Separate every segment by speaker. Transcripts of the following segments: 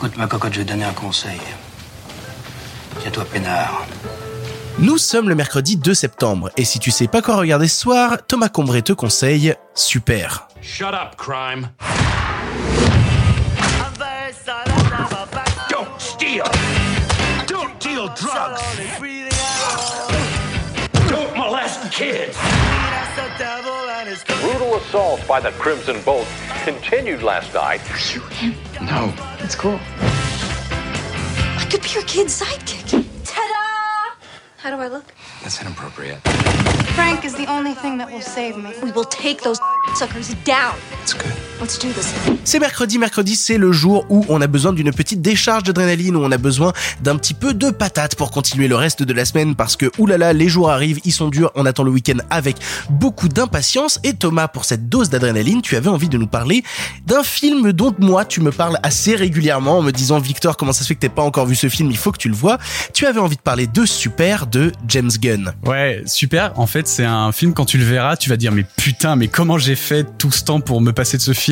Speaker 1: Écoute, ma cocotte, je vais te donner un conseil. Tiens-toi peinard.
Speaker 2: Nous sommes le mercredi 2 septembre, et si tu sais pas quoi regarder ce soir, Thomas Combray te conseille Super.
Speaker 3: Shut up, crime.
Speaker 1: Don't steal! Don't deal drugs! Don't molest kids!
Speaker 3: Brutal assault by the Crimson Bolt continued last night.
Speaker 1: No.
Speaker 4: That's cool. I could be your kid's sidekick. Ta-da! How do I look?
Speaker 1: That's inappropriate.
Speaker 5: Frank is the only thing that will save me.
Speaker 4: We will take those suckers down.
Speaker 1: It's good.
Speaker 4: Let's do this?
Speaker 2: C'est mercredi, mercredi c'est le jour où on a besoin d'une petite décharge d'adrénaline, où on a besoin d'un petit peu de patate pour continuer le reste de la semaine parce que oulala, les jours arrivent, ils sont durs, on attend le week-end avec beaucoup d'impatience et Thomas, pour cette dose d'adrénaline, tu avais envie de nous parler d'un film dont moi tu me parles assez régulièrement en me disant Victor, comment ça se fait que t'aies pas encore vu ce film, il faut que tu le vois. Tu avais envie de parler de Super de James Gunn.
Speaker 6: Ouais, super. En fait, c'est un film quand tu le verras, tu vas dire mais putain, mais comment j'ai fait tout ce temps pour me passer de ce film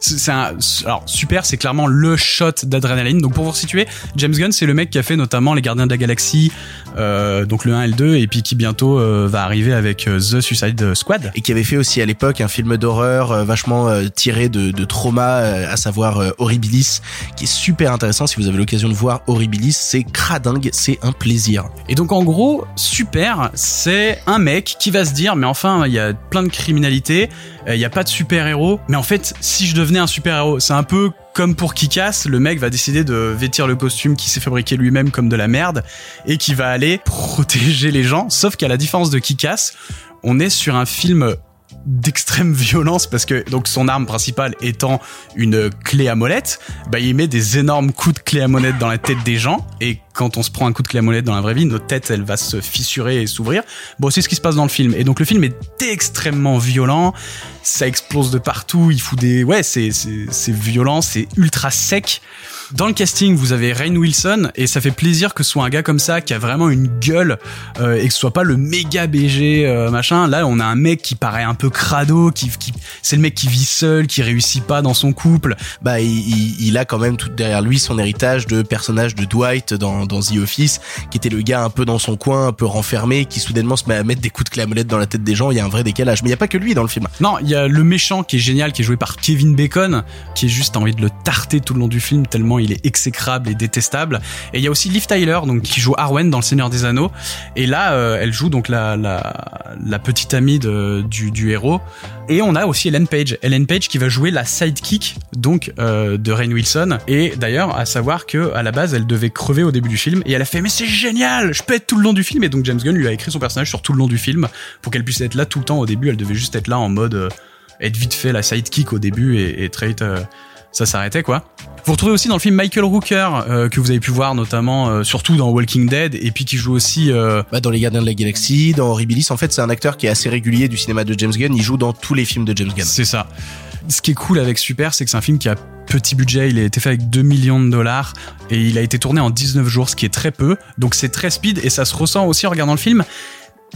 Speaker 6: C'est c'est un alors super, c'est clairement le shot d'adrénaline. Donc pour vous situer, James Gunn, c'est le mec qui a fait notamment Les Gardiens de la Galaxie, euh, donc le 1 et le 2 et puis qui bientôt euh, va arriver avec euh, The Suicide Squad.
Speaker 2: et qui avait fait aussi à l'époque un film d'horreur euh, vachement tiré de, de trauma, à savoir Horribilis, qui est super intéressant. Si vous avez l'occasion de voir Horribilis, c'est cradingue, c'est un plaisir.
Speaker 6: Et donc en gros, super, c'est un mec qui va se dire mais enfin il y a plein de criminalité, il y a pas de super héros, mais en fait si je devenais un super héros, c'est un peu comme pour Kikas, le mec va décider de vêtir le costume qu'il s'est fabriqué lui-même comme de la merde et qui va aller protéger les gens. Sauf qu'à la différence de Kikas, on est sur un film d'extrême violence parce que son arme principale étant une clé à molette, bah il met des énormes coups de clé à molette dans la tête des gens et quand on se prend un coup de clé dans la vraie vie, notre tête elle va se fissurer et s'ouvrir. Bon, c'est ce qui se passe dans le film et donc le film est extrêmement violent, ça explose de partout, il fout des ouais, c'est c'est violent, c'est ultra sec. Dans le casting, vous avez Rain Wilson et ça fait plaisir que ce soit un gars comme ça qui a vraiment une gueule euh, et que ce soit pas le méga BG euh, machin. Là, on a un mec qui paraît un peu crado, qui, c'est le mec qui vit seul, qui réussit pas dans son couple.
Speaker 2: Bah, il- il a quand même tout derrière lui son héritage de personnage de Dwight dans, dans The Office, qui était le gars un peu dans son coin, un peu renfermé, qui soudainement se met à mettre des coups de clé à molette dans la tête des gens. Il y a un vrai décalage. Mais il y a pas que lui dans le film.
Speaker 6: Non, il y a le méchant qui est génial, qui est joué par Kevin Bacon, qui est juste envie de le tarter tout le long du film tellement il est exécrable et détestable. Et il y a aussi Liv Tyler, donc qui joue Arwen dans Le Seigneur des Anneaux. Et là, euh, elle joue donc la petite amie du héros. Et on a aussi Ellen Page, Ellen Page qui va jouer la sidekick donc euh, de Rain Wilson. Et d'ailleurs, à savoir que à la base, elle devait crever au début du film et elle a fait mais c'est génial, je peux être tout le long du film. Et donc James Gunn lui a écrit son personnage sur tout le long du film pour qu'elle puisse être là tout le temps. Au début, elle devait juste être là en mode euh, être vite fait la sidekick au début et, et euh, ça s'arrêtait quoi. Vous retrouvez aussi dans le film Michael Rooker euh, que vous avez pu voir notamment euh, surtout dans Walking Dead et puis qui joue aussi euh,
Speaker 2: Bah, dans Les Gardiens de la Galaxie, dans Horribilis. En fait, c'est un acteur qui est assez régulier du cinéma de James Gunn. Il joue dans tous les films de James Gunn.
Speaker 6: C'est ça. Ce qui est cool avec Super, c'est que c'est un film qui a petit budget. Il a été fait avec 2 millions de dollars et il a été tourné en 19 jours, ce qui est très peu. Donc c'est très speed et ça se ressent aussi en regardant le film.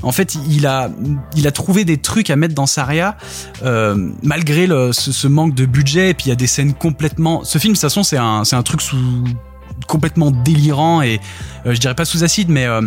Speaker 6: En fait, il a, il a trouvé des trucs à mettre dans Saria, euh, malgré ce, manque de budget. Et puis il y a des scènes complètement. Ce film, de toute façon, c'est un, un truc sous complètement délirant et euh, je dirais pas sous acide, mais euh,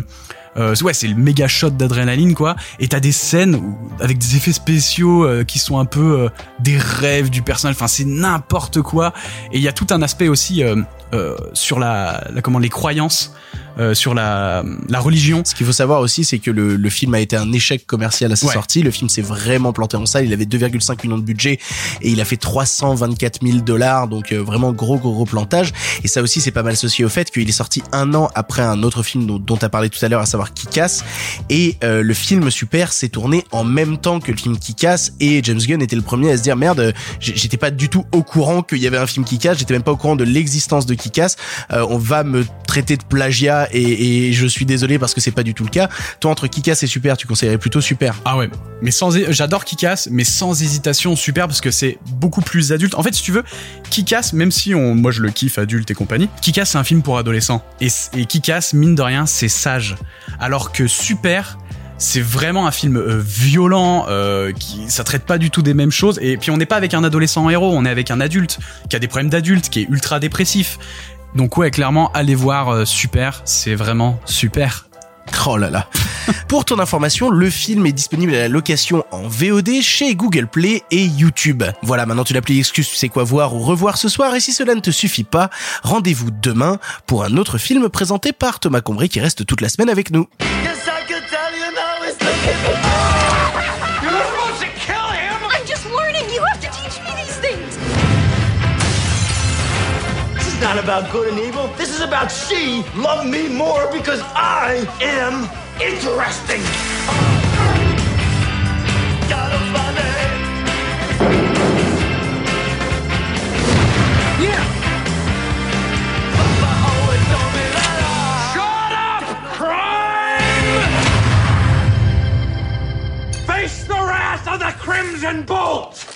Speaker 6: euh, ouais, c'est le méga shot d'adrénaline quoi. Et t'as des scènes où- avec des effets spéciaux euh, qui sont un peu euh, des rêves du personnage. Enfin, c'est n'importe quoi. Et il y a tout un aspect aussi euh, euh, sur la, la comment les croyances, euh, sur la la religion.
Speaker 2: Ce qu'il faut savoir aussi, c'est que le, le film a été un échec commercial à sa
Speaker 6: Ouais.
Speaker 2: sortie. Le film s'est vraiment planté en salle. Il avait 2,5 millions de budget et il a fait 324 000 dollars. Donc euh, vraiment gros, gros, gros plantage. Et ça aussi, c'est pas mal associé au fait qu'il est sorti un an après un autre film dont, dont tu as parlé tout à l'heure, à savoir Kick-Ass. Et euh, le film Super s'est tourné en même temps que le film Kick-Ass. Et James Gunn était le premier à se dire merde, j'étais pas du tout au courant qu'il y avait un film Kick-Ass. J'étais même pas au courant de l'existence de Kick-Ass. Euh, on va me traiter de plagiat et, je suis désolé parce que c'est pas du tout le cas. Toi, entre Kick-Ass et Super, tu conseillerais plutôt Super.
Speaker 6: Ah ouais, mais sans, j'adore Kick-Ass, mais sans hésitation, super parce que c'est beaucoup plus adulte. En fait, si tu veux, Kick-Ass, même si on, moi je le kiffe adulte et compagnie, Kick-Ass c'est un film pour adolescents et, et Kick-Ass mine de rien c'est sage, alors que Super c'est vraiment un film euh, violent, euh, qui ça traite pas du tout des mêmes choses. Et puis on n'est pas avec un adolescent héros, on est avec un adulte qui a des problèmes d'adulte, qui est ultra dépressif. Donc ouais, clairement, allez voir euh, Super, c'est vraiment super.
Speaker 2: Oh là là. Pour ton information, le film est disponible à la location en VOD chez Google Play et YouTube. Voilà, maintenant tu l'as plus excuse, tu sais quoi voir ou revoir ce soir, et si cela ne te suffit pas, rendez-vous demain pour un autre film présenté par Thomas Combry qui reste toute la semaine avec nous.
Speaker 7: About good and evil. This is about she love me more because I am interesting. Yeah. The wrath of the Crimson Bolt!